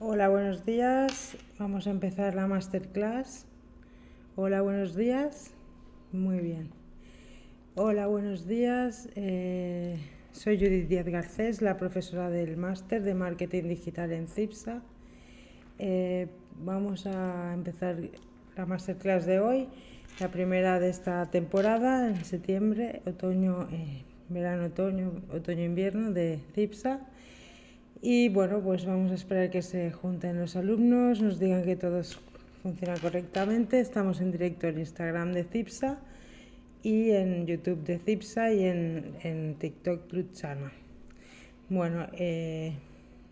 Hola, buenos días. Vamos a empezar la masterclass. Hola, buenos días. Muy bien. Hola, buenos días. Eh, soy Judith Díaz Garcés, la profesora del máster de marketing digital en CIPSA. Eh, vamos a empezar la masterclass de hoy, la primera de esta temporada, en septiembre, otoño, eh, verano, otoño, otoño-invierno de CIPSA. Y bueno, pues vamos a esperar que se junten los alumnos, nos digan que todo funciona correctamente. Estamos en directo en Instagram de CIPSA y en YouTube de CIPSA y en, en TikTok Luchana. Bueno, eh,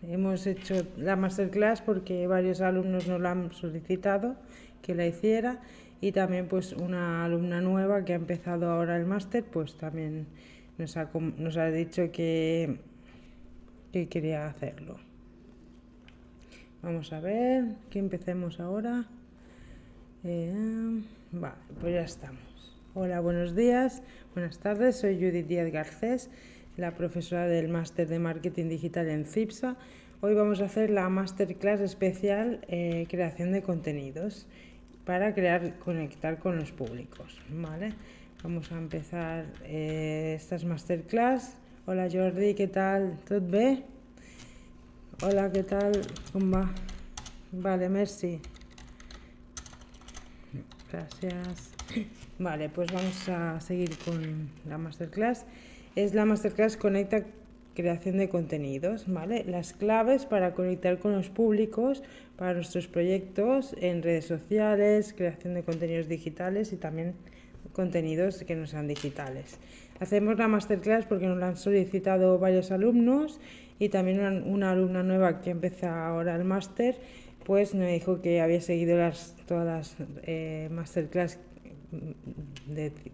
hemos hecho la masterclass porque varios alumnos nos la han solicitado que la hiciera y también pues una alumna nueva que ha empezado ahora el máster pues también nos ha, nos ha dicho que que quería hacerlo. Vamos a ver, que empecemos ahora. Eh, vale, pues ya estamos. Hola, buenos días, buenas tardes. Soy Judith Díaz Garcés, la profesora del máster de marketing digital en CIPSA. Hoy vamos a hacer la masterclass especial eh, creación de contenidos para crear, conectar con los públicos. ¿vale? Vamos a empezar eh, estas masterclass Hola Jordi, ¿qué tal? ¿Tot bé? Hola, ¿qué tal? ¿Cómo va? Vale, merci. Gracias. Vale, pues vamos a seguir con la masterclass. Es la masterclass Conecta creación de contenidos, ¿vale? Las claves para conectar con los públicos para nuestros proyectos en redes sociales, creación de contenidos digitales y también contenidos que no sean digitales. Hacemos la masterclass porque nos la han solicitado varios alumnos y también una, alumna nueva que empieza ahora el máster, pues me dijo que había seguido las, todas las eh, masterclass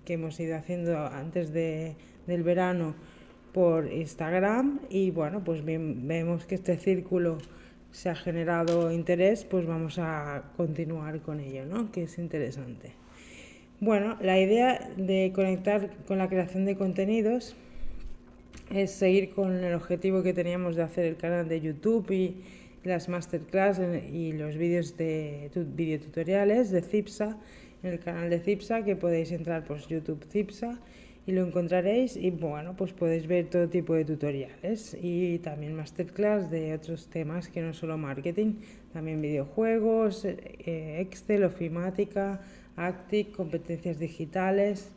que hemos ido haciendo antes de, del verano por Instagram y bueno, pues vemos que este círculo se ha generado interés, pues vamos a continuar con ello, ¿no? Que es interesante. Bueno, la idea de conectar con la creación de contenidos es seguir con el objetivo que teníamos de hacer el canal de YouTube y las masterclass y los vídeos de videotutoriales de CIPSA, en el canal de CIPSA, que podéis entrar pues YouTube CIPSA y lo encontraréis y bueno, pues podéis ver todo tipo de tutoriales y también masterclass de otros temas que no solo marketing, también videojuegos, eh, Excel, ofimática, ACTIC, competencias digitales.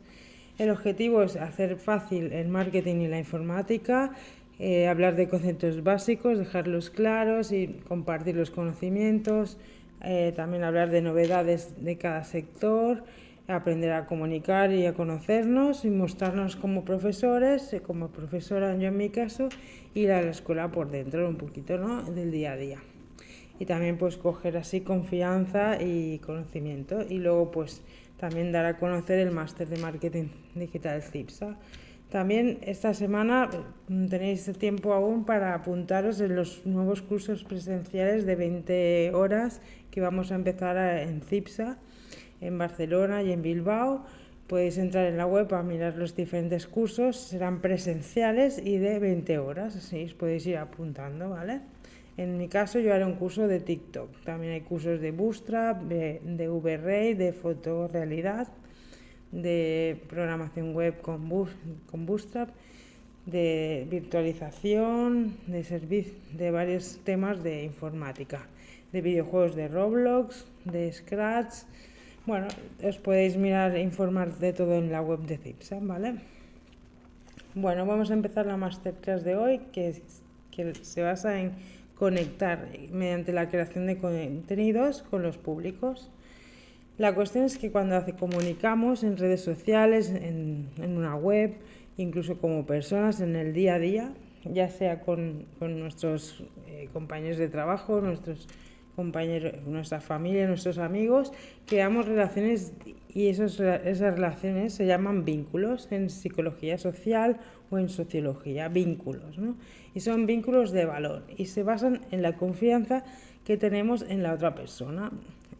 El objetivo es hacer fácil el marketing y la informática, eh, hablar de conceptos básicos, dejarlos claros y compartir los conocimientos, eh, también hablar de novedades de cada sector, aprender a comunicar y a conocernos y mostrarnos como profesores, eh, como profesora yo en mi caso, a la escuela por dentro un poquito ¿no? del día a día y también pues coger así confianza y conocimiento y luego pues también dar a conocer el máster de marketing digital CIPSA. También esta semana mm, tenéis tiempo aún para apuntaros en los nuevos cursos presenciales de 20 horas que vamos a empezar en CIPSA, en Barcelona y en Bilbao. Podéis entrar en la web a mirar los diferentes cursos, serán presenciales y de 20 horas, así os podéis ir apuntando, ¿vale? En mi caso yo haré un curso de TikTok. También hay cursos de Bootstrap, de, de VRay, de fotorealidad, de programación web con, con Bootstrap, de virtualización, de, de varios temas de informática, de videojuegos de Roblox, de Scratch. Bueno, os podéis mirar e informar de todo en la web de CIPSA, ¿vale? Bueno, vamos a empezar la masterclass de hoy que, que se basa en conectar mediante la creación de contenidos con los públicos. La cuestión es que cuando comunicamos en redes sociales, en, una web, incluso como personas en el día a día, ya sea con, nuestros eh, compañeros de trabajo, nuestros compañeros, nuestra familia, nuestros amigos, creamos relaciones y esos, esas relaciones se llaman vínculos en psicología social o en sociología, vínculos, ¿no? Y son vínculos de valor y se basan en la confianza que tenemos en la otra persona.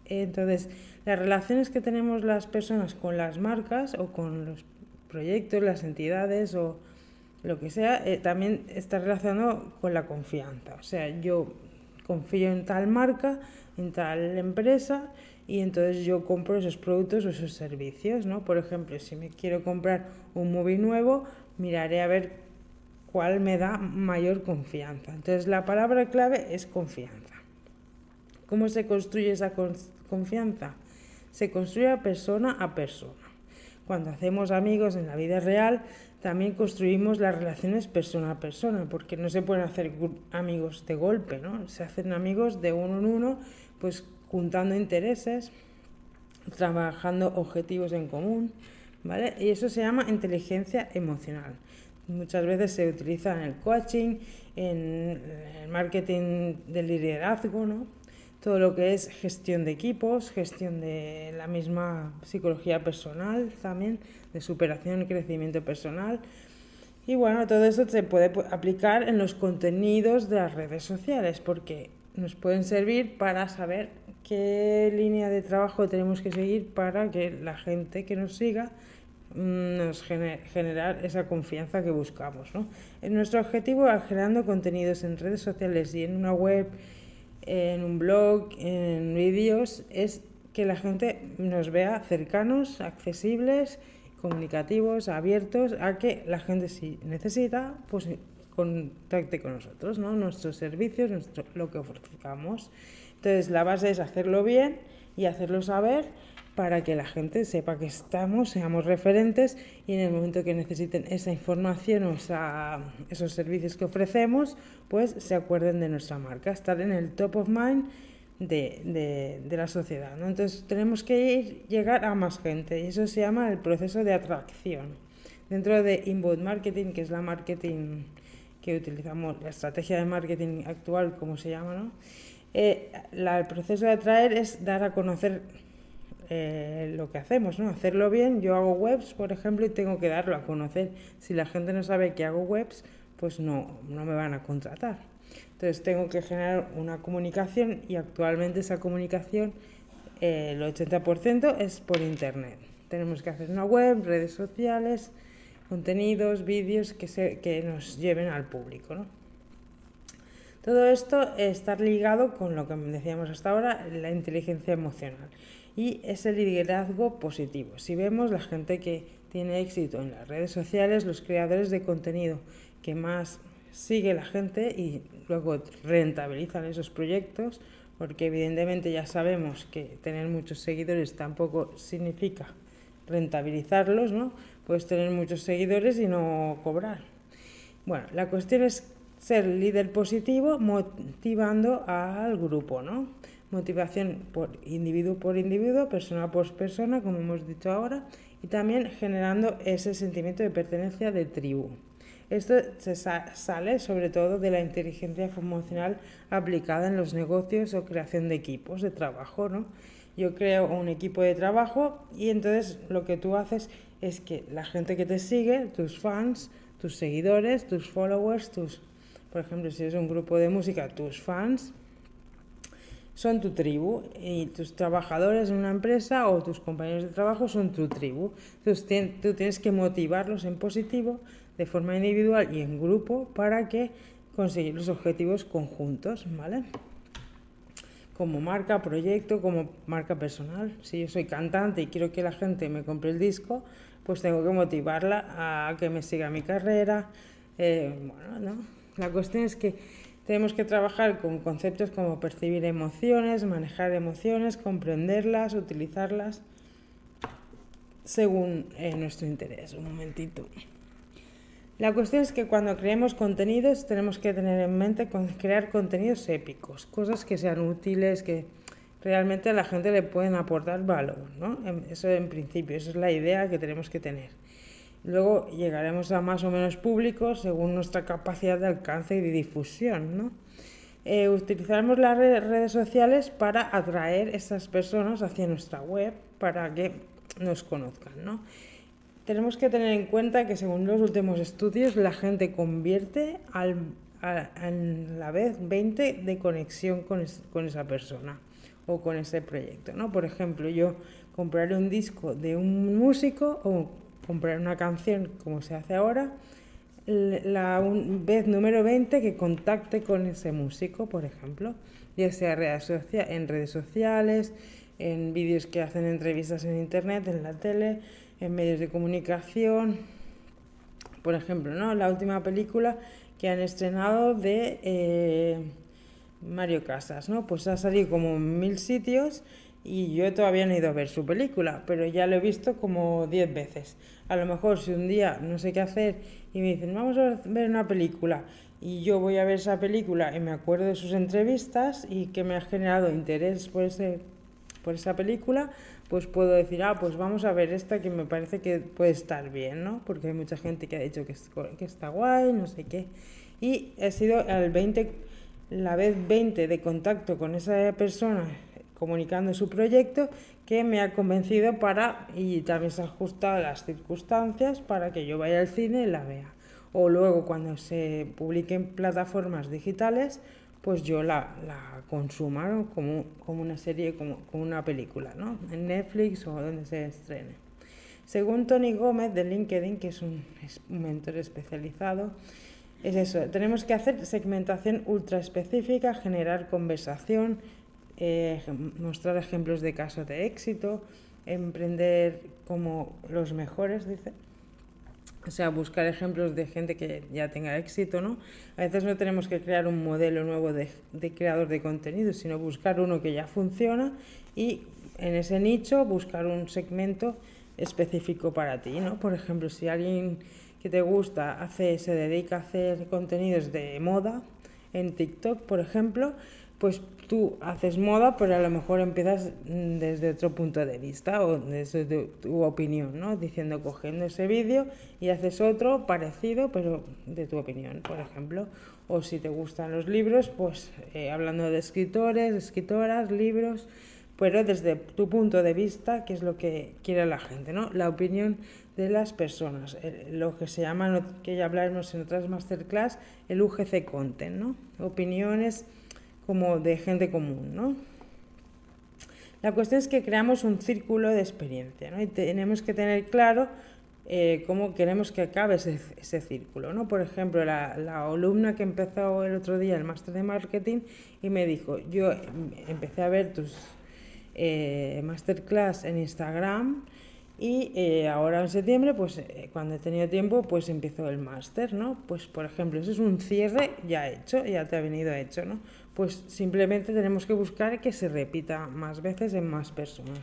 Entonces, las relaciones que tenemos las personas con las marcas o con los proyectos, las entidades o lo que sea, eh, también está relacionado con la confianza. O sea, yo confío en tal marca, en tal empresa y entonces yo compro esos productos o esos servicios, ¿no? Por ejemplo, si me quiero comprar un móvil nuevo, miraré a ver cuál me da mayor confianza. Entonces la palabra clave es confianza. ¿Cómo se construye esa confianza? Se construye persona a persona. Cuando hacemos amigos en la vida real, también construimos las relaciones persona a persona, porque no se pueden hacer amigos de golpe, ¿no? Se hacen amigos de uno en uno, pues juntando intereses, trabajando objetivos en común, ¿vale? Y eso se llama inteligencia emocional. Muchas veces se utiliza en el coaching, en el marketing del liderazgo, ¿no? Todo lo que es gestión de equipos, gestión de la misma psicología personal también, de superación y crecimiento personal. Y bueno, todo eso se puede aplicar en los contenidos de las redes sociales porque nos pueden servir para saber qué línea de trabajo tenemos que seguir para que la gente que nos siga mm, nos genere, generar esa confianza que buscamos. ¿no? Nuestro objetivo generando contenidos en redes sociales y en una web, en un blog, en vídeos, es que la gente nos vea cercanos, accesibles, comunicativos, abiertos, a que la gente si necesita, pues contacte con nosotros, ¿no? nuestros servicios, nuestro, lo que ofrecemos. Entonces, la base es hacerlo bien y hacerlo saber para que la gente sepa que estamos, seamos referentes y en el momento que necesiten esa información o esos servicios que ofrecemos, pues se acuerden de nuestra marca, estar en el top of mind de, la sociedad. Entonces tenemos que ir, llegar a más gente y eso se llama el proceso de atracción. Dentro de inbound marketing, que es la marketing que utilizamos, la estrategia de marketing actual, como se llama, ¿no? Eh, el proceso de atraer es dar a conocer eh, lo que hacemos, ¿no? Hacerlo bien. Yo hago webs, por ejemplo, y tengo que darlo a conocer. Si la gente no sabe que hago webs, pues no, no me van a contratar. Entonces tengo que generar una comunicación y actualmente esa comunicación, eh, el 80% es por internet. Tenemos que hacer una web, redes sociales, contenidos, vídeos que, se, que nos lleven al público. ¿no? Todo esto está ligado con lo que decíamos hasta ahora, la inteligencia emocional. Y es el liderazgo positivo. Si vemos la gente que tiene éxito en las redes sociales, los creadores de contenido que más sigue la gente y luego rentabilizan esos proyectos, porque evidentemente ya sabemos que tener muchos seguidores tampoco significa rentabilizarlos, ¿no? Puedes tener muchos seguidores y no cobrar. Bueno, la cuestión es ser líder positivo motivando al grupo, ¿no? Motivación por individuo por individuo, persona por persona, como hemos dicho ahora, y también generando ese sentimiento de pertenencia de tribu. Esto se sale sobre todo de la inteligencia emocional aplicada en los negocios o creación de equipos de trabajo, ¿no? Yo creo un equipo de trabajo y entonces lo que tú haces es que la gente que te sigue, tus fans, tus seguidores, tus followers, tus, por ejemplo, si es un grupo de música, tus fans, son tu tribu y tus trabajadores en una empresa o tus compañeros de trabajo son tu tribu. Entonces tú tienes que motivarlos en positivo, de forma individual y en grupo, para que conseguir los objetivos conjuntos, ¿vale? como marca, proyecto, como marca personal. Si yo soy cantante y quiero que la gente me compre el disco, pues tengo que motivarla a que me siga mi carrera. Eh, bueno, ¿no? La cuestión es que tenemos que trabajar con conceptos como percibir emociones, manejar emociones, comprenderlas, utilizarlas según eh, nuestro interés. Un momentito. La cuestión es que cuando creemos contenidos tenemos que tener en mente crear contenidos épicos, cosas que sean útiles, que realmente a la gente le pueden aportar valor, ¿no? Eso en principio, esa es la idea que tenemos que tener. Luego llegaremos a más o menos públicos según nuestra capacidad de alcance y de difusión, ¿no? Eh, utilizaremos las redes sociales para atraer esas personas hacia nuestra web para que nos conozcan, ¿no? tenemos que tener en cuenta que según los últimos estudios la gente convierte al, a, la vez 20 de conexión con, con, esa persona o con ese proyecto. ¿no? Por ejemplo, yo compraré un disco de un músico o comprar una canción como se hace ahora la vez número 20 que contacte con ese músico, por ejemplo, ya sea en redes sociales, en vídeos que hacen entrevistas en internet, en la tele, en medios de comunicación. Por ejemplo, ¿no? la última película que han estrenado de eh, Mario Casas, ¿no? Pues ha salido como en mil sitios y yo todavía no he ido a ver su película, pero ya lo he visto como diez veces. A lo mejor si un día no sé qué hacer y me dicen, vamos a ver una película, y yo voy a ver esa película y me acuerdo de sus entrevistas y que me ha generado interés por, ese, por esa película, pues puedo decir, ah, pues vamos a ver esta que me parece que puede estar bien, ¿no? Porque hay mucha gente que ha dicho que, que está guay, no sé qué. Y he sido el 20, la vez 20 de contacto con esa persona comunicando su proyecto que me ha convencido para, y también se ha ajustado las circunstancias para que yo vaya al cine y la vea. O luego cuando se publiquen plataformas digitales, pues yo la, la consuma como, como, una serie, como, como, una película, ¿no? En Netflix o donde se estrene. Según Tony Gómez de LinkedIn, que es un, es un mentor especializado, es eso, tenemos que hacer segmentación ultra específica, generar conversación, eh, mostrar ejemplos de casos de éxito, emprender como los mejores, dice. O sea, buscar ejemplos de gente que ya tenga éxito, ¿no? A veces no tenemos que crear un modelo nuevo de, de creador de contenido, sino buscar uno que ya funciona y en ese nicho buscar un segmento específico para ti, ¿no? Por ejemplo, si alguien que te gusta hace, se dedica a hacer contenidos de moda en TikTok, por ejemplo, pues tú haces moda, pero a lo mejor empiezas mm, desde otro punto de vista o desde tu, opinión, ¿no? Diciendo, cogiendo ese vídeo y haces otro parecido, pero de tu opinión, por ejemplo. O si te gustan los libros, pues eh, hablando de escritores, escritoras, libros, pero desde tu punto de vista, que es lo que quiere la gente, ¿no? La opinión de las personas, lo que se llama, que ya hablaremos en otras masterclass, el UGC Content, ¿no? Opiniones como de gente común, ¿no? La cuestión es que creamos un círculo de experiencia, ¿no? Y tenemos que tener claro eh, cómo queremos que acabe ese, círculo, ¿no? Por ejemplo, la, alumna que empezó el otro día el máster de marketing y me dijo, yo empecé a ver tus eh, masterclass en Instagram y eh, ahora en septiembre, pues eh, cuando he tenido tiempo, pues empiezo el máster, ¿no? Pues por ejemplo, eso es un cierre ya hecho, ya te ha venido hecho, ¿no? Pues simplemente tenemos que buscar que se repita más veces en más personas.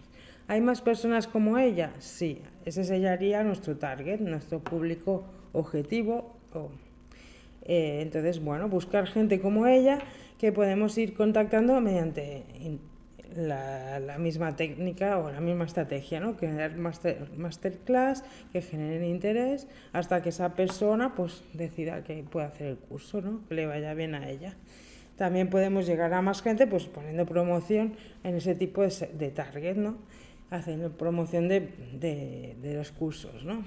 ¿Hay más personas como ella? Sí, ese sería nuestro target, nuestro público objetivo. Eh, entonces, bueno, buscar gente como ella que podemos ir contactando mediante la, misma técnica o la misma estrategia, ¿no? Crear master, masterclass que generen interés hasta que esa persona pues decida que puede hacer el curso, ¿no? Que le vaya bien a ella. También podemos llegar a más gente pues poniendo promoción en ese tipo de, de target, ¿no? Haciendo promoción de, de, de los cursos, ¿no?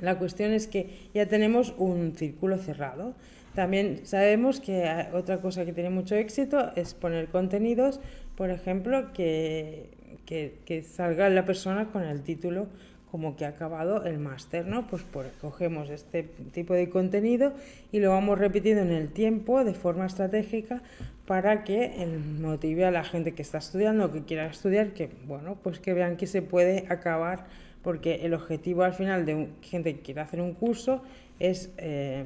La cuestión es que ya tenemos un círculo cerrado. También sabemos que otra cosa que tiene mucho éxito es poner contenidos por ejemplo, que, que, salga la persona con el título como que ha acabado el máster, ¿no? Pues cogemos este tipo de contenido y lo vamos repitiendo en el tiempo de forma estratégica para que motive a la gente que está estudiando o que quiera estudiar que, bueno, pues que vean que se puede acabar, porque el objetivo al final de gente que quiera hacer un curso es... Eh,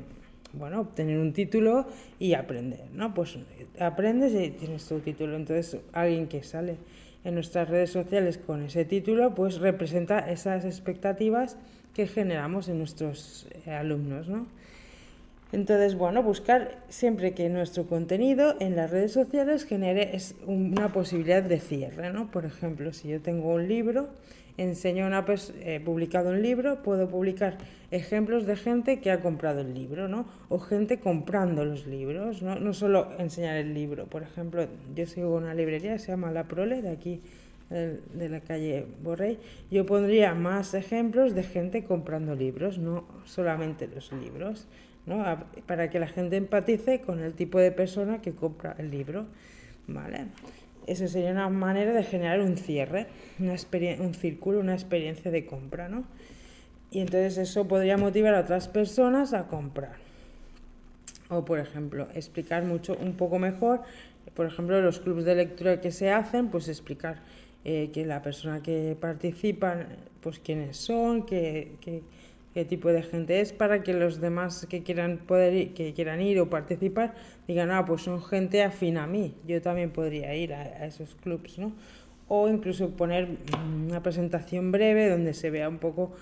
bueno, obtener un título y aprender, ¿no? Pues aprendes y tienes tu título. Entonces, alguien que sale en nuestras redes sociales con ese título, pues representa esas expectativas que generamos en nuestros eh, alumnos, ¿no? Entonces, bueno, buscar siempre que nuestro contenido en las redes sociales genere una posibilidad de cierre, ¿no? Por ejemplo, si yo tengo un libro enseño una he publicado un libro, puedo publicar ejemplos de gente que ha comprado el libro, ¿no? O gente comprando los libros, ¿no? No solo enseñar el libro. Por ejemplo, yo sigo una librería, se llama La Prole, de aquí, de la calle Borrell. Yo pondría más ejemplos de gente comprando libros, no solamente los libros, ¿no? Para que la gente empatice con el tipo de persona que compra el libro, ¿vale? Eso sería una manera de generar un cierre, una un círculo, una experiencia de compra, ¿no? y entonces eso podría motivar a otras personas a comprar. O, por ejemplo, explicar mucho, un poco mejor, por ejemplo, los clubes de lectura que se hacen, pues explicar eh, que la persona que participa, pues quiénes son, qué, qué, tipo de gente es, para que los demás que quieran, poder ir, que quieran ir o participar digan, ah, pues son gente afín a mí, yo también podría ir a, a esos clubes, ¿no? o incluso poner una presentación breve donde se vea un poco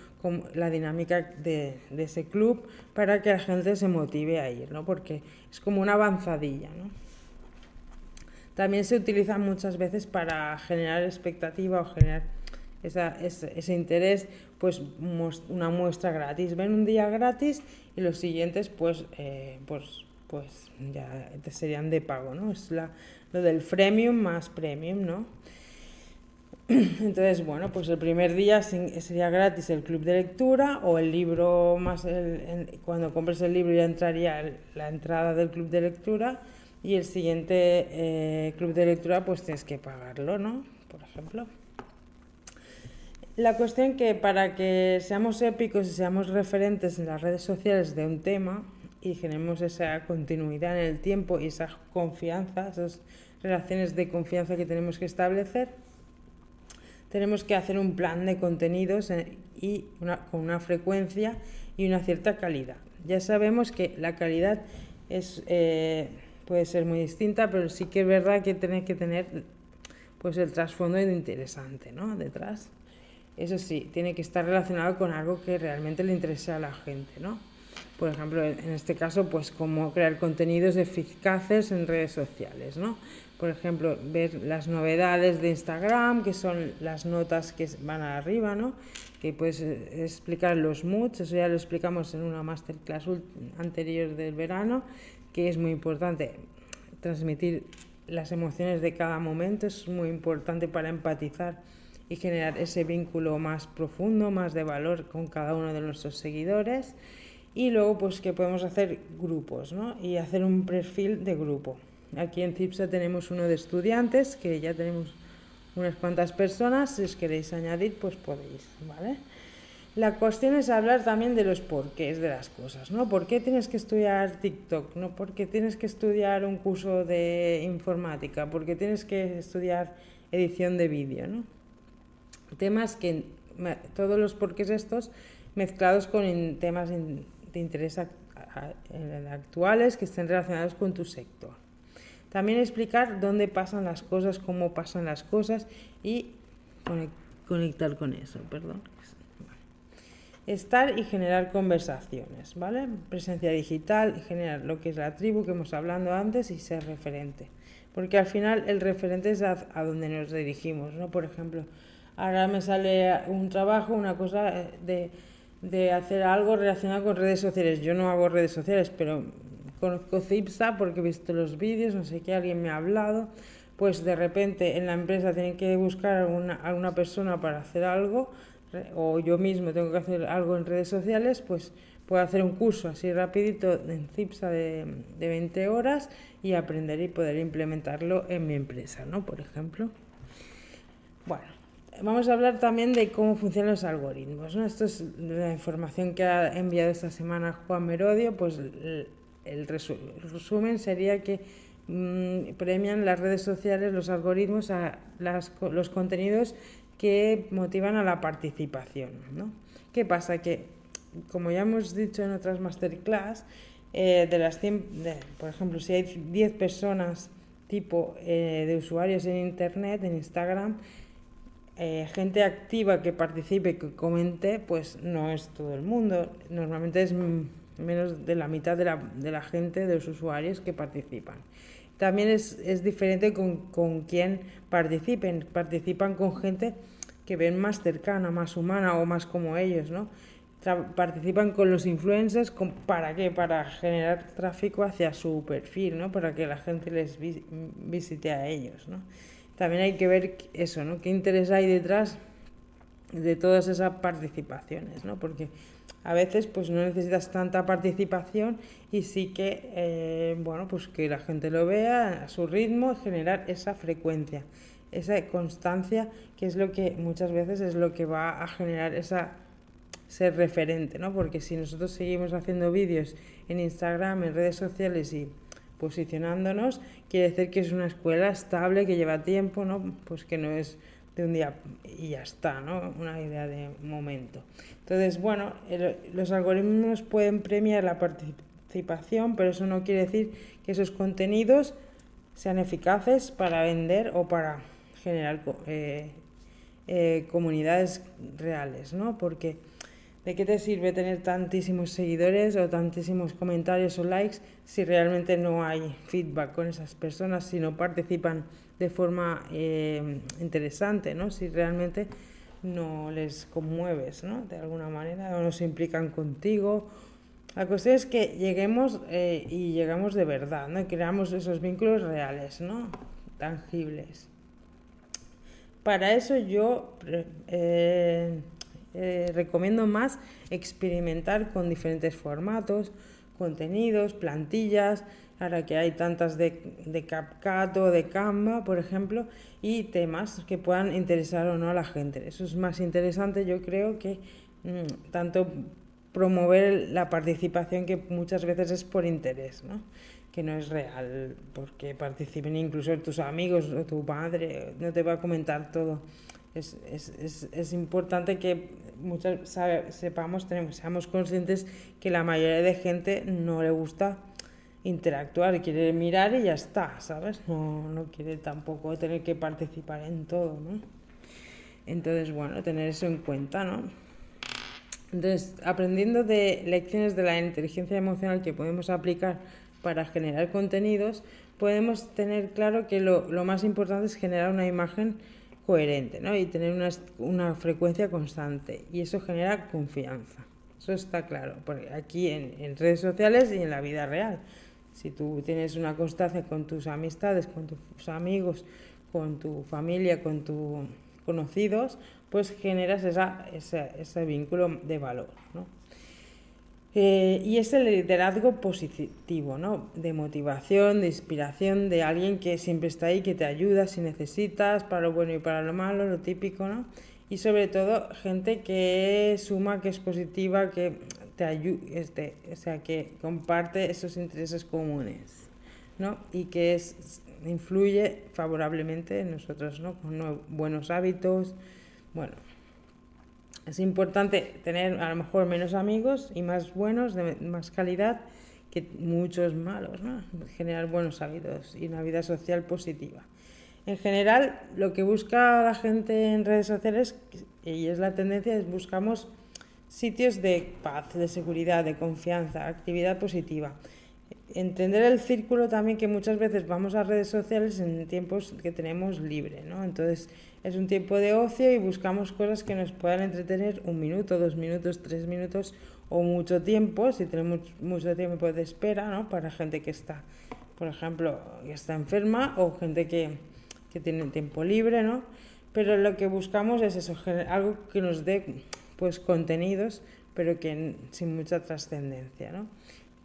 la dinámica de, ese club para que la gente se motive a ir, ¿no? porque es como una avanzadilla. ¿no? También se utiliza muchas veces para generar expectativa o generar ese, interés, pues una muestra gratis. Ven un día gratis y los siguientes pues, eh, pues, pues ya serían de pago, ¿no? Es la, lo del freemium más premium, ¿no? Entonces, bueno, pues el primer día sería gratis el club de lectura o el libro más, cuando compres el libro ya entraría la entrada del club de lectura y el siguiente eh, club de lectura pues tienes que pagarlo, ¿no? Por ejemplo. La cuestión que para que seamos épicos y seamos referentes en las redes sociales de un tema y generemos esa continuidad en el tiempo y esa confianza, esas relaciones de confianza que tenemos que establecer, tenemos que hacer un plan de contenidos eh, y con una frecuencia y una cierta calidad. Ya sabemos que la calidad es, eh, puede ser muy distinta, pero sí que es verdad que tiene que tener pues el trasfondo interesante ¿no? detrás. Eso sí, tiene que estar relacionado con algo que realmente le interese a la gente, ¿no? Por ejemplo, en este caso, pues cómo crear contenidos eficaces en redes sociales, ¿no? por ejemplo, ver las novedades de Instagram, que son las notas que van arriba, ¿no? Que puedes eh, explicar los moods, eso ya lo explicamos en una masterclass anterior del verano, que es muy importante transmitir las emociones de cada momento, es muy importante para empatizar y generar ese vínculo más profundo, más de valor con cada uno de nuestros seguidores. Y luego, pues que podemos hacer grupos, ¿no? Y hacer un perfil de grupo. Aquí en CIPSA tenemos uno de estudiantes, que ya tenemos unas cuantas personas. Si os queréis añadir, pues podéis, ¿vale? La cuestión es hablar también de los porqués de las cosas, ¿no? ¿Por qué tienes que estudiar TikTok? ¿No? ¿Por qué tienes que estudiar un curso de informática? ¿Por qué tienes que estudiar edición de vídeo, ¿no? Temas que, todos los porqués estos, mezclados con temas de interés actuales que estén relacionados con tu sector. También explicar dónde pasan las cosas, cómo pasan las cosas y conectar con eso, perdón. Estar y generar conversaciones, ¿vale? Presencia digital, generar lo que es la tribu que hemos hablado antes y ser referente. Porque al final el referente es a, donde nos dirigimos, ¿no? Por ejemplo, ahora me sale un trabajo, una cosa de, de hacer algo relacionado con redes sociales. Yo no hago redes sociales, pero conozco CIPSA porque he visto los vídeos, no sé qué, alguien me ha hablado, pues de repente en la empresa tienen que buscar a alguna persona para hacer algo, o yo mismo tengo que hacer algo en redes sociales, pues puedo hacer un curso así rapidito en CIPSA de, de 20 horas y aprender y poder implementarlo en mi empresa, ¿no? Por ejemplo. Bueno, vamos a hablar también de cómo funcionan los algoritmos. ¿no? Esto es la información que ha enviado esta semana Juan Merodio, pues el resumen sería que mm, premian las redes sociales, los algoritmos, a los contenidos que motivan a la participación. ¿no? ¿Qué pasa? Que, como ya hemos dicho en otras masterclass, eh, de las 100, por ejemplo, si hay 10 personas tipo eh, de usuarios en Internet, en Instagram, eh, gente activa que participe, que comente, pues no es todo el mundo. Normalmente es menos de la mitad de la, de la gente, de los usuarios que participan. También es, es diferente con, con quién participen. Participan con gente que ven más cercana, más humana o más como ellos, ¿no? participan con los influencers, ¿para qué? Para generar tráfico hacia su perfil, ¿no? Para que la gente les visite a ellos, ¿no? También hay que ver eso, ¿no? ¿Qué interés hay detrás de todas esas participaciones, ¿no? Porque a veces pues no necesitas tanta participación y sí que eh, bueno pues que la gente lo vea a su ritmo generar esa frecuencia esa constancia que es lo que muchas veces es lo que va a generar esa ser referente, ¿no? Porque si nosotros seguimos haciendo vídeos en Instagram, en redes sociales y posicionándonos, quiere decir que es una escuela estable, que lleva tiempo, ¿no? Pues que no es de un día y ya está, ¿no? Una idea de momento. Entonces, bueno, los algoritmos pueden premiar la participación, pero eso no quiere decir que esos contenidos sean eficaces para vender o para generar eh, eh, comunidades reales, ¿no? Porque ¿de qué te sirve tener tantísimos seguidores o tantísimos comentarios o likes si realmente no hay feedback con esas personas, si no participan de forma eh, interesante, ¿no? Si realmente no les conmueves, ¿no? De alguna manera, o no se implican contigo. La cuestión es que lleguemos eh, y llegamos de verdad, ¿no? Creamos esos vínculos reales, ¿no? Tangibles. Para eso yo eh, eh, recomiendo más experimentar con diferentes formatos, contenidos, plantillas, ahora que hay tantas de, de CapCut o de Canva, por ejemplo, y temas que puedan interesar o no a la gente. Eso es más interesante, yo creo, que mm, tanto promover la participación que muchas veces es por interés, ¿no? que no es real, porque participen incluso tus amigos o tu padre, no te va a comentar todo. Es, es, es, es importante que muchas sepamos, tenemos, seamos conscientes que la mayoría de gente no le gusta interactuar, quiere mirar y ya está, ¿sabes? No, no quiere tampoco tener que participar en todo, ¿no? Entonces, bueno, tener eso en cuenta, ¿no? Entonces, aprendiendo de lecciones de la inteligencia emocional que podemos aplicar para generar contenidos, podemos tener claro que lo, lo más importante es generar una imagen coherente ¿no? y tener una, una, frecuencia constante. Y eso genera confianza. Eso está claro, porque aquí en, en, redes sociales y en la vida real. Si tú tienes una constancia con tus amistades, con tus amigos, con tu familia, con tus conocidos, pues generas esa, ese, ese vínculo de valor. ¿no? Eh, y es el liderazgo positivo, ¿no? De motivación, de inspiración, de alguien que siempre está ahí, que te ayuda si necesitas, para lo bueno y para lo malo, lo típico, ¿no? Y sobre todo, gente que suma, que es positiva, que te ayuda, este, o sea, que comparte esos intereses comunes, ¿no? Y que es, influye favorablemente en nosotros, ¿no? Con buenos hábitos, bueno, es importante tener a lo mejor menos amigos y más buenos, de más calidad, que muchos malos, ¿no? Generar buenos hábitos y una vida social positiva. En general, lo que busca la gente en redes sociales, y es la tendencia, es buscamos sitios de paz, de seguridad, de confianza, actividad positiva. Entender el círculo también que muchas veces vamos a redes sociales en tiempos que tenemos libre, ¿no? Entonces, es un tiempo de ocio y buscamos cosas que nos puedan entretener un minuto, dos minutos, tres minutos o mucho tiempo, si tenemos mucho tiempo de espera, ¿no? Para gente que está, por ejemplo, que está enferma o gente que, que tiene tiempo libre, ¿no? Pero lo que buscamos es eso, algo que nos dé pues contenidos, pero que sin mucha trascendencia, ¿no?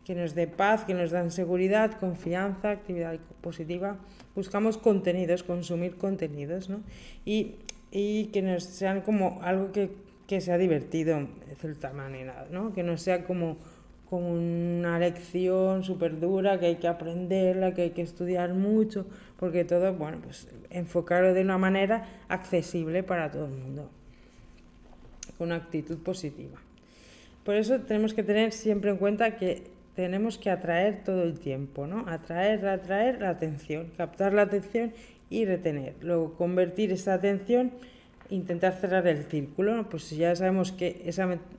Que nos dé paz, que nos dan seguridad, confianza, actividad positiva. Buscamos contenidos, consumir contenidos, ¿no? Y, y que nos sean como algo que, que, sea divertido, de cierta manera, ¿no? Que no sea como, como una lección súper dura, que hay que aprenderla, que hay que estudiar mucho, porque todo, bueno, pues enfocarlo de una manera accesible para todo el mundo, con una actitud positiva. Por eso tenemos que tener siempre en cuenta que tenemos que atraer todo el tiempo, ¿no? Atraer, atraer la atención, captar la atención y retener. Luego convertir esa atención, intentar cerrar el círculo, pues si ya sabemos que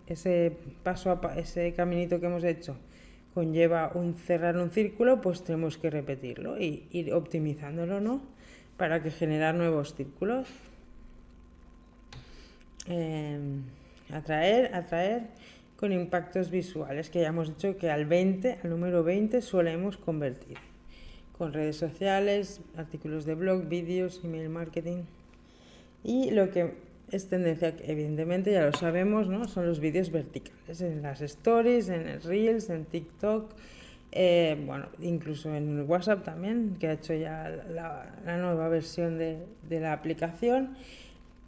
ese paso, a, ese caminito que hemos hecho conlleva un cerrar un círculo, pues tenemos que repetirlo y ir optimizándolo, ¿no? Para que generar nuevos círculos. Em, atraer, atraer con impactos visuales, que ya hemos dicho que al 20, al número 20 solemos convertir, con redes sociales, artículos de blog, vídeos, email marketing. Y lo que es tendencia, evidentemente ya lo sabemos, ¿no? son los vídeos verticales, en las stories, en el Reels, en TikTok, eh, bueno, incluso en WhatsApp también, que ha hecho ya la, la nueva versión de, de la aplicación,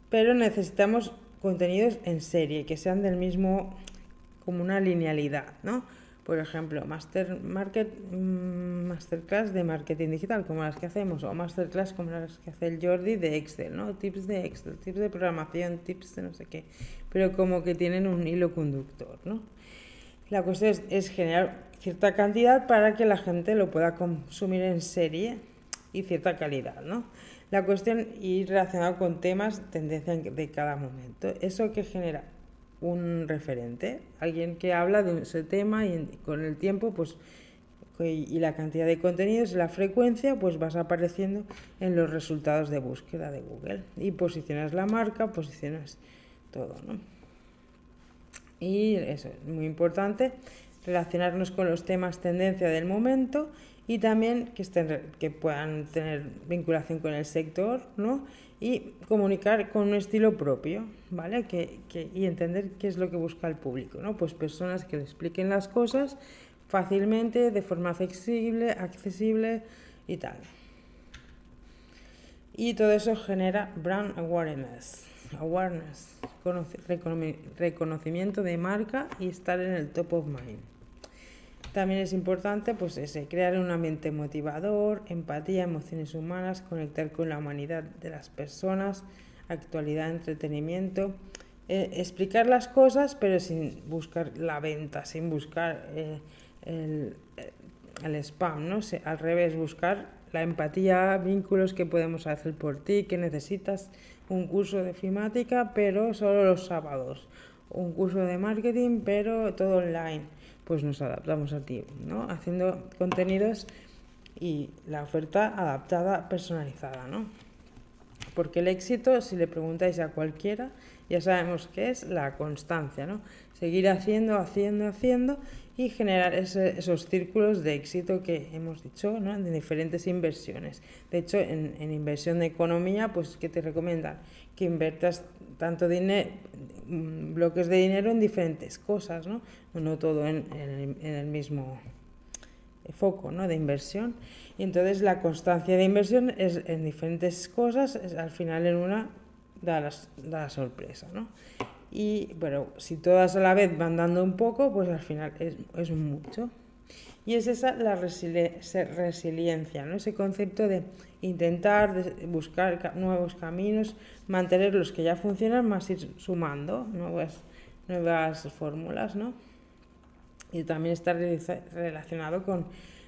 pero necesitamos contenidos en serie, que sean del mismo, como una linealidad, ¿no? Por ejemplo, master market, mm, masterclass de marketing digital, como las que hacemos, o masterclass como las que hace el Jordi de Excel, ¿no? Tips de Excel, tips de programación, tips de no sé qué, pero como que tienen un hilo conductor, ¿no? La cuestión es, generar cierta cantidad para que la gente lo pueda consumir en serie y cierta calidad, ¿no? La cuestión ir relacionado con temas, tendencia de cada momento. Eso que genera un referente, alguien que habla de ese tema y con el tiempo, pues y la cantidad de contenidos, la frecuencia, pues vas apareciendo en los resultados de búsqueda de Google y posicionas la marca, posicionas todo, ¿no? Y eso es muy importante, relacionarnos con los temas tendencia del momento y también que, estén, que puedan tener vinculación con el sector, ¿no? Y comunicar con un estilo propio, ¿vale? Que, y entender qué es lo que busca el público, ¿no? Pues personas que le expliquen las cosas fácilmente, de forma accesible, accesible y tal. Y todo eso genera brand awareness, awareness, reconocimiento de marca y estar en el top of mind. También es importante pues, ese, crear un ambiente motivador, empatía, emociones humanas, conectar con la humanidad de las personas, actualidad, entretenimiento, eh, explicar las cosas pero sin buscar la venta, sin buscar eh, el, el, spam, ¿no? al revés, buscar la empatía, vínculos que podemos hacer por ti, que necesitas un curso de fimática pero solo los sábados, un curso de marketing pero todo online pues nos adaptamos a ti, ¿no? Haciendo contenidos y la oferta adaptada, personalizada, ¿no? Porque el éxito, si le preguntáis a cualquiera, ya sabemos que es la constancia, ¿no? Seguir haciendo, haciendo, haciendo y generar esos círculos de éxito que hemos dicho, ¿no? De diferentes inversiones. De hecho, en, inversión de economía, pues, ¿qué te recomiendan? Que inviertas tanto dinero, mm, bloques de dinero en diferentes cosas, ¿no? No todo en, el mismo foco ¿no? de inversión. Y entonces la constancia de inversión es en diferentes cosas, es, al final en una da, da la sorpresa, ¿no? Y bueno, si todas a la vez van dando un poco, pues al final es, es mucho. Y es esa la resiliencia, ¿no? ese concepto de intentar buscar nuevos caminos, mantener los que ya funcionan, más ir sumando nuevas, nuevas fórmulas. ¿no? Y también está relacionado con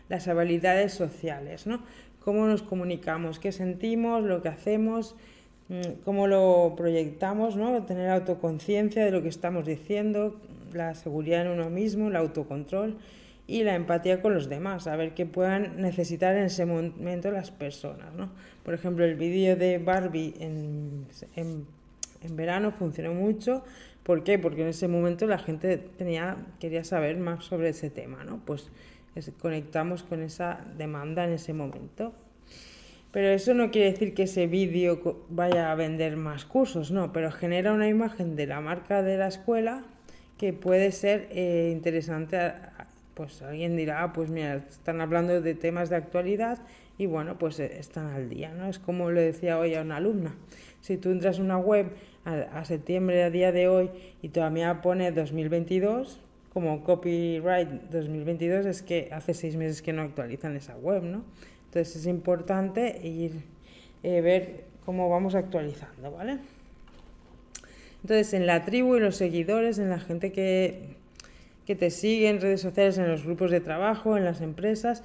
las habilidades sociales, ¿no? cómo nos comunicamos, qué sentimos, lo que hacemos, mm, cómo lo proyectamos, ¿no? tener autoconciencia de lo que estamos diciendo, la seguridad en uno mismo, el autocontrol y la empatía con los demás, a ver qué puedan necesitar en ese momento las personas. ¿no? Por ejemplo, el vídeo de Barbie en, en, en, verano funcionó mucho. ¿Por qué? Porque en ese momento la gente tenía, quería saber más sobre ese tema. ¿no? Pues conectamos con esa demanda en ese momento. Pero eso no quiere decir que ese vídeo vaya a vender más cursos, no, pero genera una imagen de la marca de la escuela que puede ser eh, interesante pues alguien dirá, ah, pues mira, están hablando de temas de actualidad y bueno, pues eh, están al día, ¿no? Es como le decía hoy a una alumna, si tú entras a una web a, septiembre, a día de hoy, y todavía pone 2022, como copyright 2022, es que hace seis meses que no actualizan esa web, ¿no? Entonces es importante ir, eh, ver cómo vamos actualizando, ¿vale? Entonces, en la tribu y los seguidores, en la gente que que te sigue en redes sociales, en los grupos de trabajo, en las empresas,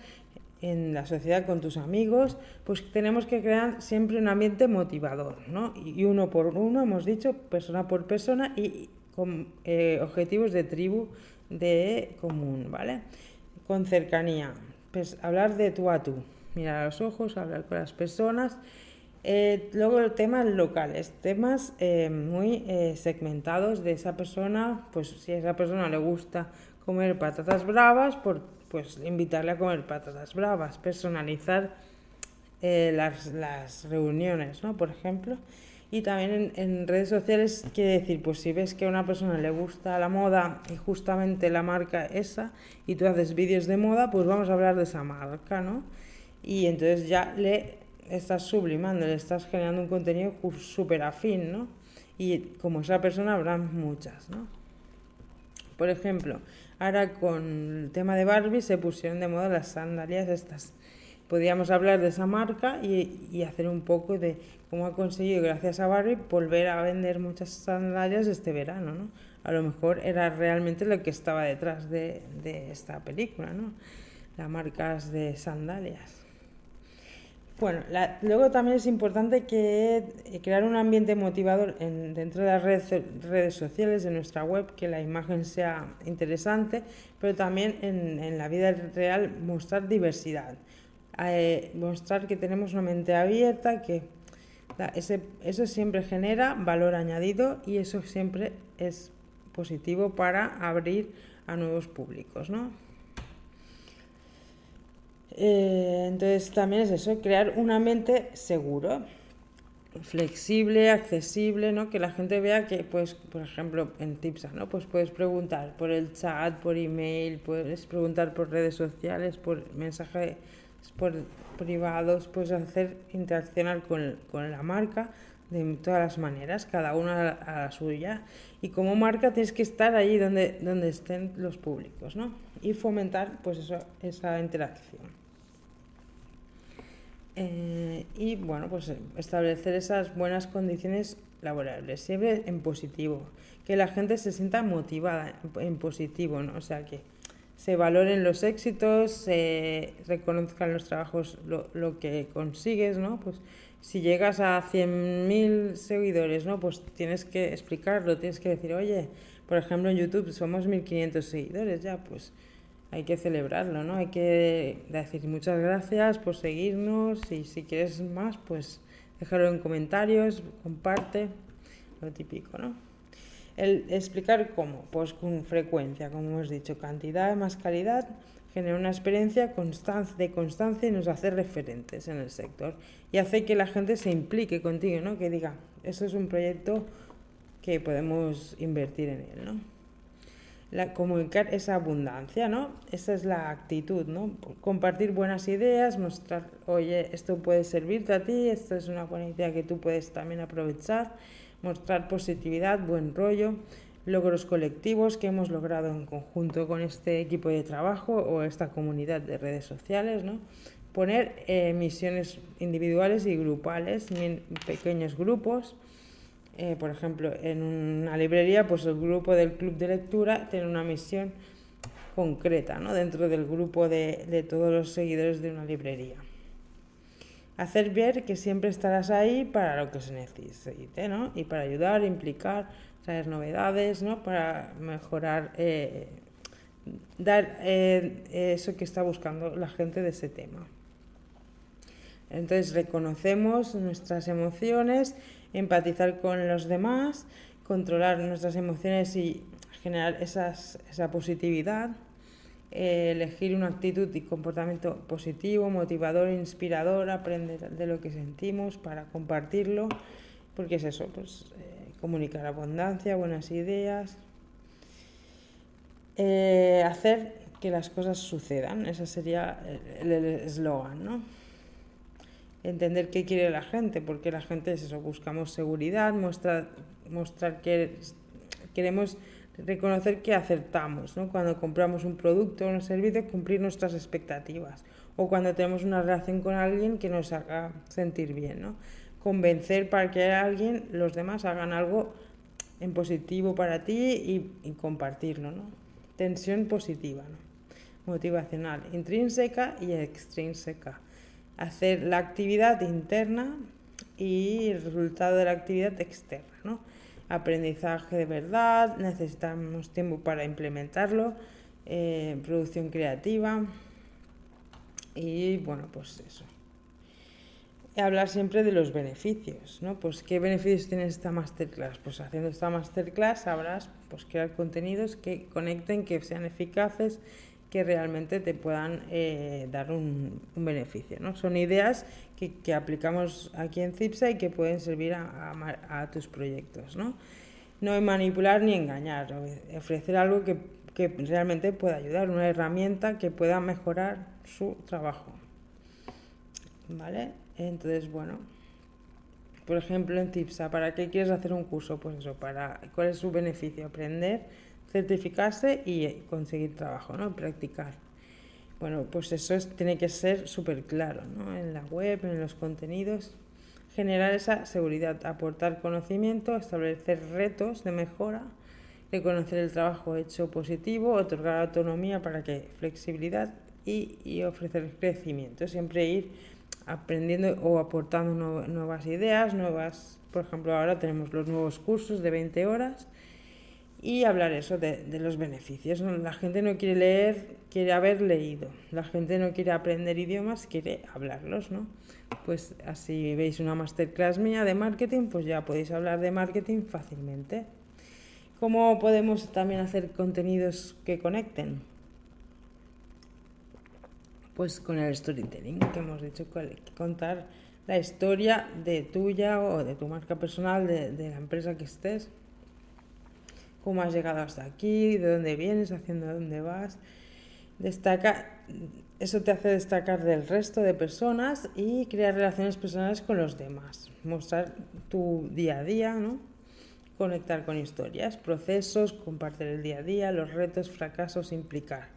en la sociedad con tus amigos, pues tenemos que crear siempre un ambiente motivador, ¿no? Y uno por uno, hemos dicho, persona por persona y con eh, objetivos de tribu de común, ¿vale? Con cercanía, pues hablar de tú a tú, mirar a los ojos, hablar con las personas eh, luego temas locales, temas eh, muy eh, segmentados de esa persona, pues si a esa persona le gusta comer patatas bravas, por, pues invitarle a comer patatas bravas, personalizar las, las, reuniones, ¿no? Por ejemplo. Y también en, en, redes sociales quiere decir, pues si ves que a una persona le gusta la moda y justamente la marca esa, y tú haces vídeos de moda, pues vamos a hablar de esa marca, ¿no? Y entonces ya le estás sublimando, le estás generando un contenido súper afín, ¿no? Y como esa persona habrá muchas, ¿no? Por ejemplo, ahora con el tema de Barbie se pusieron de moda las sandalias estas. Podríamos hablar de esa marca y, y hacer un poco de cómo ha conseguido, gracias a Barbie, volver a vender muchas sandalias este verano, ¿no? A lo mejor era realmente lo que estaba detrás de, de esta película, ¿no? Las marcas de sandalias. Bueno, luego también es importante que eh, crear un ambiente motivador en, dentro de las redes, redes, sociales, de nuestra web, que la imagen sea interesante, pero también en, en la vida real mostrar diversidad, eh, mostrar que tenemos una mente abierta, que ese, eso siempre genera valor añadido y eso siempre es positivo para abrir a nuevos públicos, ¿no? Eh, entonces también es eso, crear un ambiente seguro, flexible, accesible, ¿no? Que la gente vea que, pues, por ejemplo, en Tipsa, ¿no? Pues puedes preguntar por el chat, por email, puedes preguntar por redes sociales, por mensajes por privados, puedes hacer interaccionar con, con la marca de todas las maneras, cada una a la suya. Y como marca tienes que estar allí donde, donde estén los públicos, ¿no? Y fomentar pues eso, esa interacción. Eh, y bueno, pues establecer esas buenas condiciones laborables, siempre en positivo, que la gente se sienta motivada en positivo, ¿no? O sea, que se valoren los éxitos, se reconozcan los trabajos, lo, lo que consigues, ¿no? Pues si llegas a 100.000 seguidores, ¿no? Pues tienes que explicarlo, tienes que decir, oye, por ejemplo en YouTube somos 1.500 seguidores ya, pues hay que celebrarlo, ¿no? Hay que decir muchas gracias por seguirnos y si quieres más, pues déjalo en comentarios, comparte, lo típico, ¿no? El explicar cómo, pues con frecuencia, como hemos dicho, cantidad más calidad, genera una experiencia de constancia y nos hace referentes en el sector y hace que la gente se implique contigo, ¿no? Que diga, eso es un proyecto que podemos invertir en él, ¿no? La, comunicar esa abundancia, ¿no? Esa es la actitud, ¿no? Compartir buenas ideas, mostrar, oye, esto puede servirte a ti, esto es una buena idea que tú puedes también aprovechar, mostrar positividad, buen rollo, logros colectivos que hemos logrado en conjunto con este equipo de trabajo o esta comunidad de redes sociales, ¿no? Poner eh, misiones individuales y grupales, pequeños grupos, eh, por ejemplo, en una librería, pues el grupo del club de lectura tiene una misión concreta ¿no? dentro del grupo de, de todos los seguidores de una librería. Hacer ver que siempre estarás ahí para lo que se necesite, ¿no? Y para ayudar, implicar, traer novedades, ¿no? Para mejorar, eh, dar eh, eso que está buscando la gente de ese tema. Entonces reconocemos nuestras emociones empatizar con los demás, controlar nuestras emociones y generar esas, esa positividad, eh, elegir una actitud y comportamiento positivo, motivador, inspirador, aprender de lo que sentimos para compartirlo, porque es eso, pues eh, comunicar abundancia, buenas ideas, eh, hacer que las cosas sucedan, ese sería el eslogan, ¿no? Entender qué quiere la gente, porque la gente es eso, buscamos seguridad, mostrar, mostrar que queremos reconocer que acertamos, ¿no? Cuando compramos un producto o un servicio, cumplir nuestras expectativas. O cuando tenemos una relación con alguien que nos haga sentir bien, ¿no? Convencer para que alguien, los demás hagan algo en positivo para ti y, y compartirlo, ¿no? Tensión positiva, ¿no? Motivacional, intrínseca y extrínseca hacer la actividad interna y el resultado de la actividad externa. ¿no? Aprendizaje de verdad, necesitamos tiempo para implementarlo, eh, producción creativa y bueno, pues eso. Hablar siempre de los beneficios, ¿no? Pues qué beneficios tiene esta masterclass. Pues haciendo esta masterclass sabrás pues crear contenidos que conecten, que sean eficaces que realmente te puedan eh, dar un, beneficio. ¿no? Son ideas que, que, aplicamos aquí en CIPSA y que pueden servir a, tus proyectos. ¿no? no manipular ni engañar, ofrecer algo que, que realmente pueda ayudar, una herramienta que pueda mejorar su trabajo. ¿Vale? Entonces, bueno, por ejemplo, en TIPSA, ¿para qué quieres hacer un curso? Pues eso, para ¿cuál es su beneficio? Aprender, certificarse y conseguir trabajo, ¿no? Practicar. Bueno, pues eso tiene que ser súper claro, ¿no? En la web, en los contenidos. Generar esa seguridad, aportar conocimiento, establecer retos de mejora, reconocer el trabajo hecho positivo, otorgar autonomía para que flexibilidad y, y ofrecer crecimiento. Siempre ir aprendiendo o aportando nuevas ideas, nuevas, por ejemplo, ahora tenemos los nuevos cursos de 20 horas y hablar eso de, los beneficios. La gente no quiere leer, quiere haber leído. La gente no quiere aprender idiomas, quiere hablarlos, ¿no? Pues así veis una masterclass mía de marketing, pues ya podéis hablar de marketing fácilmente. ¿Cómo podemos también hacer contenidos que conecten? pues con el storytelling que hemos dicho, contar la historia de tuya o de tu marca personal, de, la empresa que estés, cómo has llegado hasta aquí, de dónde vienes, haciendo dónde vas. Destaca, eso te hace destacar del resto de personas y crear relaciones personales con los demás. Mostrar tu día a día, ¿no? Conectar con historias, procesos, compartir el día a día, los retos, fracasos, implicar.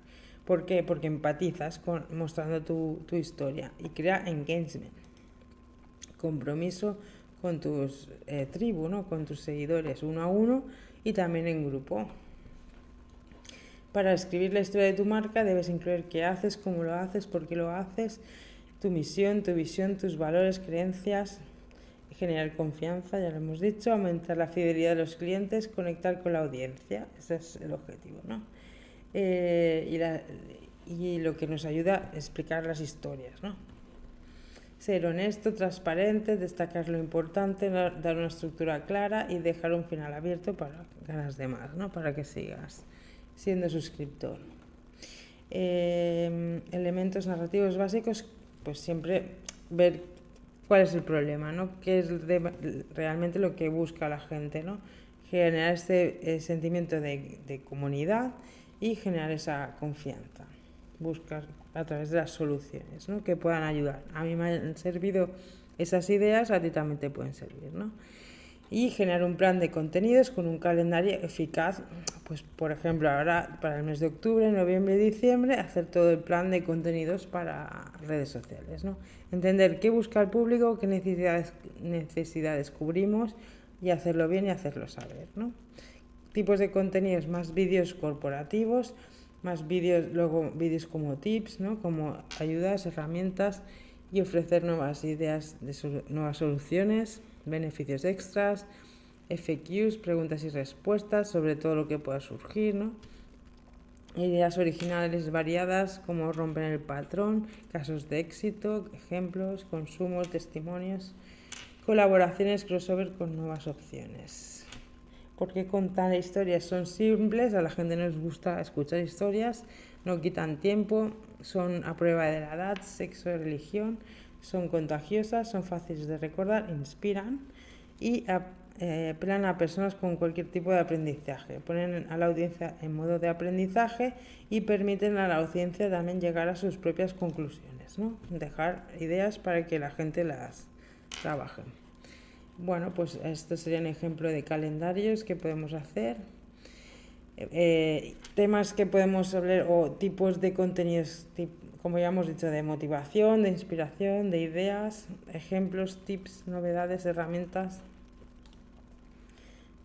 ¿Por qué? Porque empatizas con, mostrando tu, tu historia y crea engagement, compromiso con tus eh, tribu, ¿no? con tus seguidores uno a uno y también en grupo. Para escribir la historia de tu marca debes incluir qué haces, cómo lo haces, por qué lo haces, tu misión, tu visión, tus valores, creencias, generar confianza, ya lo hemos dicho, aumentar la fidelidad de los clientes, conectar con la audiencia, ese es el objetivo, ¿no? Eh, y, lo que nos ayuda a explicar las historias. ¿no? Ser honesto, transparente, destacar lo importante, dar una estructura clara y dejar un final abierto para ganas de más, ¿no? para que sigas siendo suscriptor. Eh, elementos narrativos básicos, pues siempre ver cuál es el problema, ¿no? qué es realmente lo que busca la gente, ¿no? generar este eh, sentimiento de, de comunidad y generar esa confianza. Buscar a través de las soluciones ¿no? que puedan ayudar. A mí me han servido esas ideas, a ti también te pueden servir. ¿no? Y generar un plan de contenidos con un calendario eficaz. Pues, por ejemplo, ahora para el mes de octubre, noviembre y diciembre, hacer todo el plan de contenidos para redes sociales. ¿no? Entender qué busca el público, qué necesidades, necesidades cubrimos y hacerlo bien y hacerlo saber. ¿no? tipos de contenidos, más vídeos corporativos, más vídeos, luego vídeos como tips, ¿no? como ayudas, herramientas y ofrecer nuevas ideas de nuevas soluciones, beneficios extras, FAQs, preguntas y respuestas sobre todo lo que pueda surgir, ¿no? ideas originales variadas como romper el patrón, casos de éxito, ejemplos, consumos, testimonios, colaboraciones crossover con nuevas opciones porque contar historias son simples, a la gente nos gusta escuchar historias, no quitan tiempo, son a prueba de la edad, sexo religión, son contagiosas, son fáciles de recordar, inspiran y eh, apelan a personas con cualquier tipo de aprendizaje, ponen a la audiencia en modo de aprendizaje y permiten a la audiencia también llegar a sus propias conclusiones, ¿no? dejar ideas para que la gente las trabaje. Bueno, pues esto sería un ejemplo de calendarios que podemos hacer. Eh, temas que podemos hablar o tipos de contenidos, como ya hemos dicho, de motivación, de inspiración, de ideas, ejemplos, tips, novedades, herramientas.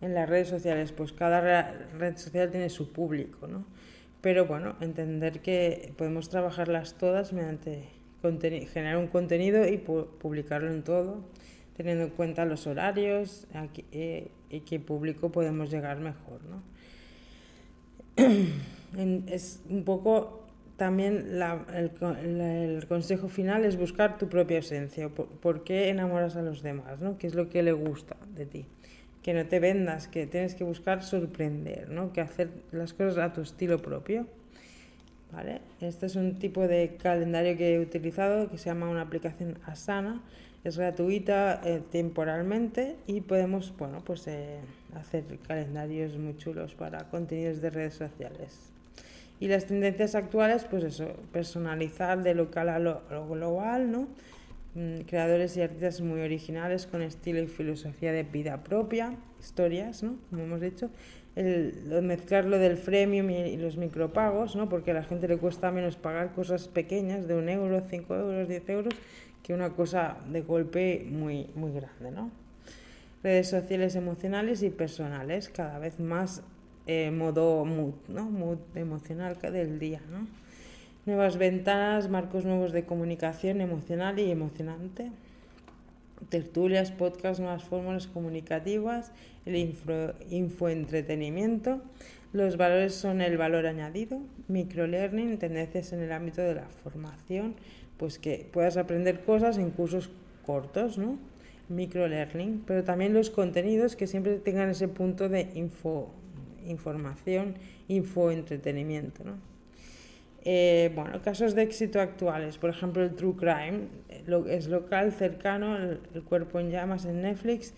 En las redes sociales, pues cada red social tiene su público, ¿no? Pero bueno, entender que podemos trabajarlas todas mediante generar un contenido y publicarlo en todo teniendo en cuenta los horarios eh, y qué público podemos llegar mejor. ¿no? es un poco también el, consejo final es buscar tu propia esencia. Por, qué enamoras a los demás? ¿no? ¿Qué es lo que le gusta de ti? Que no te vendas, que tienes que buscar sorprender, ¿no? que hacer las cosas a tu estilo propio. ¿Vale? Este es un tipo de calendario que he utilizado que se llama una aplicación Asana es gratuita eh, temporalmente y podemos bueno, pues, eh, hacer calendarios muy chulos para contenidos de redes sociales. Y las tendencias actuales, pues eso, personalizar de local a lo, global, ¿no? mm, creadores y artistas muy originales con estilo y filosofía de vida propia, historias, ¿no? Como hemos dicho, el, mezclar lo del freemium y, los micropagos, ¿no? Porque a la gente le cuesta menos pagar cosas pequeñas de un euro, cinco euros, diez euros, que una cosa de golpe muy, muy grande, ¿no? Redes sociales emocionales y personales, cada vez más eh, modo mood, ¿no? Mood emocional del día, ¿no? Nuevas ventanas, marcos nuevos de comunicación emocional y emocionante. Tertulias, podcasts, nuevas fórmulas comunicativas, el info, infoentretenimiento. Los valores son el valor añadido, microlearning, tendencias en el ámbito de la formación, pues que puedas aprender cosas en cursos cortos, ¿no? Microlearning, pero también los contenidos que siempre tengan ese punto de info, información, infoentretenimiento. ¿no? Eh, bueno, casos de éxito actuales, por ejemplo el True Crime, es local, cercano, el, cuerpo en llamas en Netflix.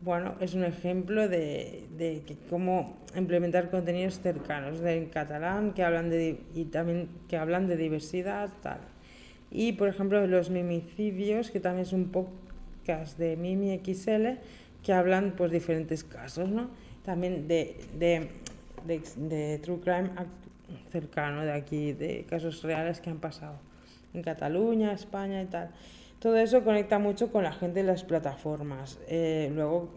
Bueno, es un ejemplo de, de cómo implementar contenidos cercanos en catalán que hablan de, y también que hablan de diversidad, tal. Y por ejemplo los mimicidios, que también es un podcast de Mimi XL, que hablan pues diferentes casos, ¿no? también de, de, de, true crime cercano de aquí, de casos reales que han pasado en Cataluña, España y tal. Todo eso conecta mucho con la gente de las plataformas. Eh, luego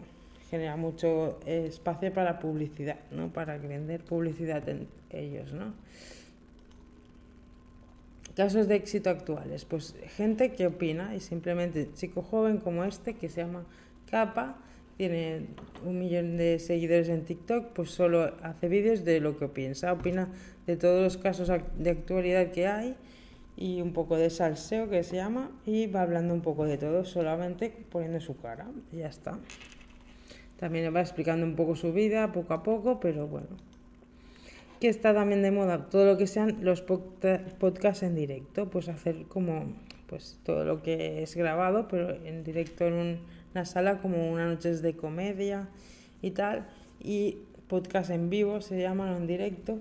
genera mucho espacio para publicidad, ¿no? Para vender publicidad en ellos, ¿no? Casos de éxito actuales, pues gente que opina y simplemente chico joven como este que se llama Capa tiene un millón de seguidores en TikTok, pues solo hace vídeos de lo que piensa, opina de todos los casos de actualidad que hay y un poco de salseo que se llama y va hablando un poco de todo, solamente poniendo su cara y ya está. También va explicando un poco su vida poco a poco, pero bueno. Que está también de moda todo lo que sean los podcasts en directo, pues hacer como pues todo lo que es grabado, pero en directo en un una sala como una noches de comedia y tal, y podcast en vivo se llaman en directo.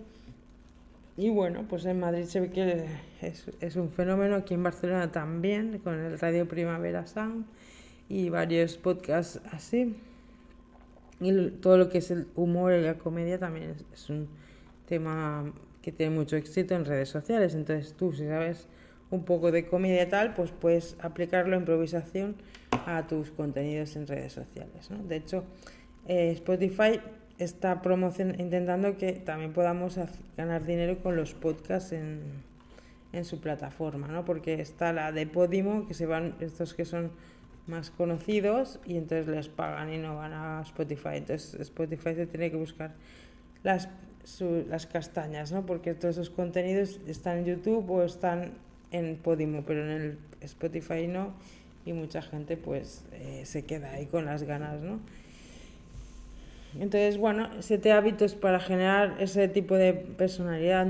Y bueno, pues en Madrid se ve que es, un fenómeno, aquí en Barcelona también, con el Radio Primavera Sound y varios podcasts así. Y todo lo que es el humor y la comedia también es un tema que tiene mucho éxito en redes sociales. Entonces tú, si sabes un poco de comedia tal, pues puedes aplicarlo a improvisación a tus contenidos en redes sociales. De hecho, eh, Spotify está promocion intentando que también podamos ganar dinero con los podcasts en, en su plataforma, ¿no? porque está la de Podimo, que se van, estos que son más conocidos, y entonces les pagan y no van a Spotify. Entonces Spotify se tiene que buscar las, las castañas, ¿no? porque todos esos contenidos están en YouTube o están en Podimo, pero en el Spotify no, y mucha gente pues eh, se queda ahí con las ganas, ¿no? Entonces, bueno, siete hábitos para generar ese tipo de personalidad,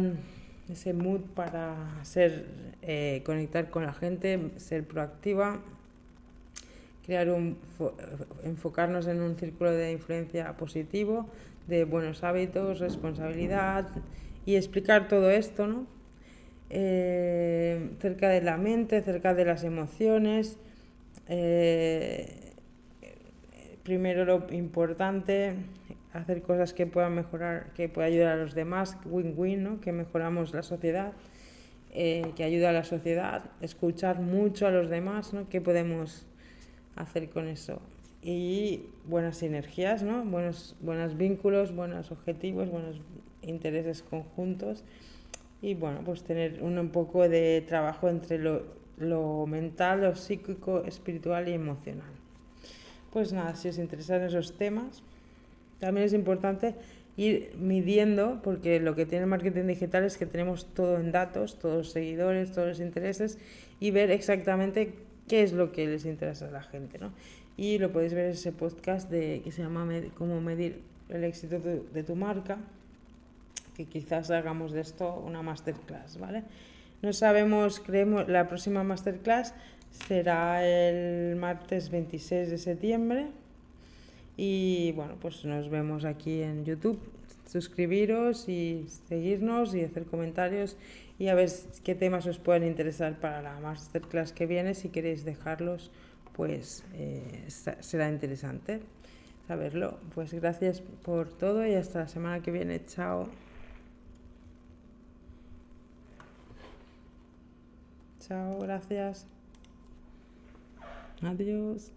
ese mood para ser, eh, conectar con la gente, ser proactiva, crear un, enfocarnos en un círculo de influencia positivo, de buenos hábitos, responsabilidad y explicar todo esto, ¿no? Eh, cerca de la mente, cerca de las emociones. Eh, primero lo importante, hacer cosas que puedan mejorar, que pueda ayudar a los demás, win-win, ¿no? que mejoramos la sociedad, eh, que ayuda a la sociedad, escuchar mucho a los demás, ¿no? ¿Qué podemos hacer con eso? Y buenas sinergias, ¿no? buenos, buenos vínculos, buenos objetivos, buenos intereses conjuntos y bueno, pues tener un, poco de trabajo entre lo, lo, mental, lo psíquico, espiritual y emocional. Pues nada, si os interesan esos temas, también es importante ir midiendo, porque lo que tiene el marketing digital es que tenemos todo en datos, todos los seguidores, todos los intereses, y ver exactamente qué es lo que les interesa a la gente, ¿no? Y lo podéis ver en ese podcast de, que se llama Cómo medir el éxito de tu marca, que quizás hagamos de esto una masterclass, ¿vale? No sabemos, creemos, la próxima masterclass será el martes 26 de septiembre y bueno, pues nos vemos aquí en YouTube. Suscribiros y seguirnos y hacer comentarios y a ver qué temas os pueden interesar para la masterclass que viene. Si queréis dejarlos, pues eh, será interesante saberlo. Pues gracias por todo y hasta la semana que viene. Chao. Chao, gracias. Adiós.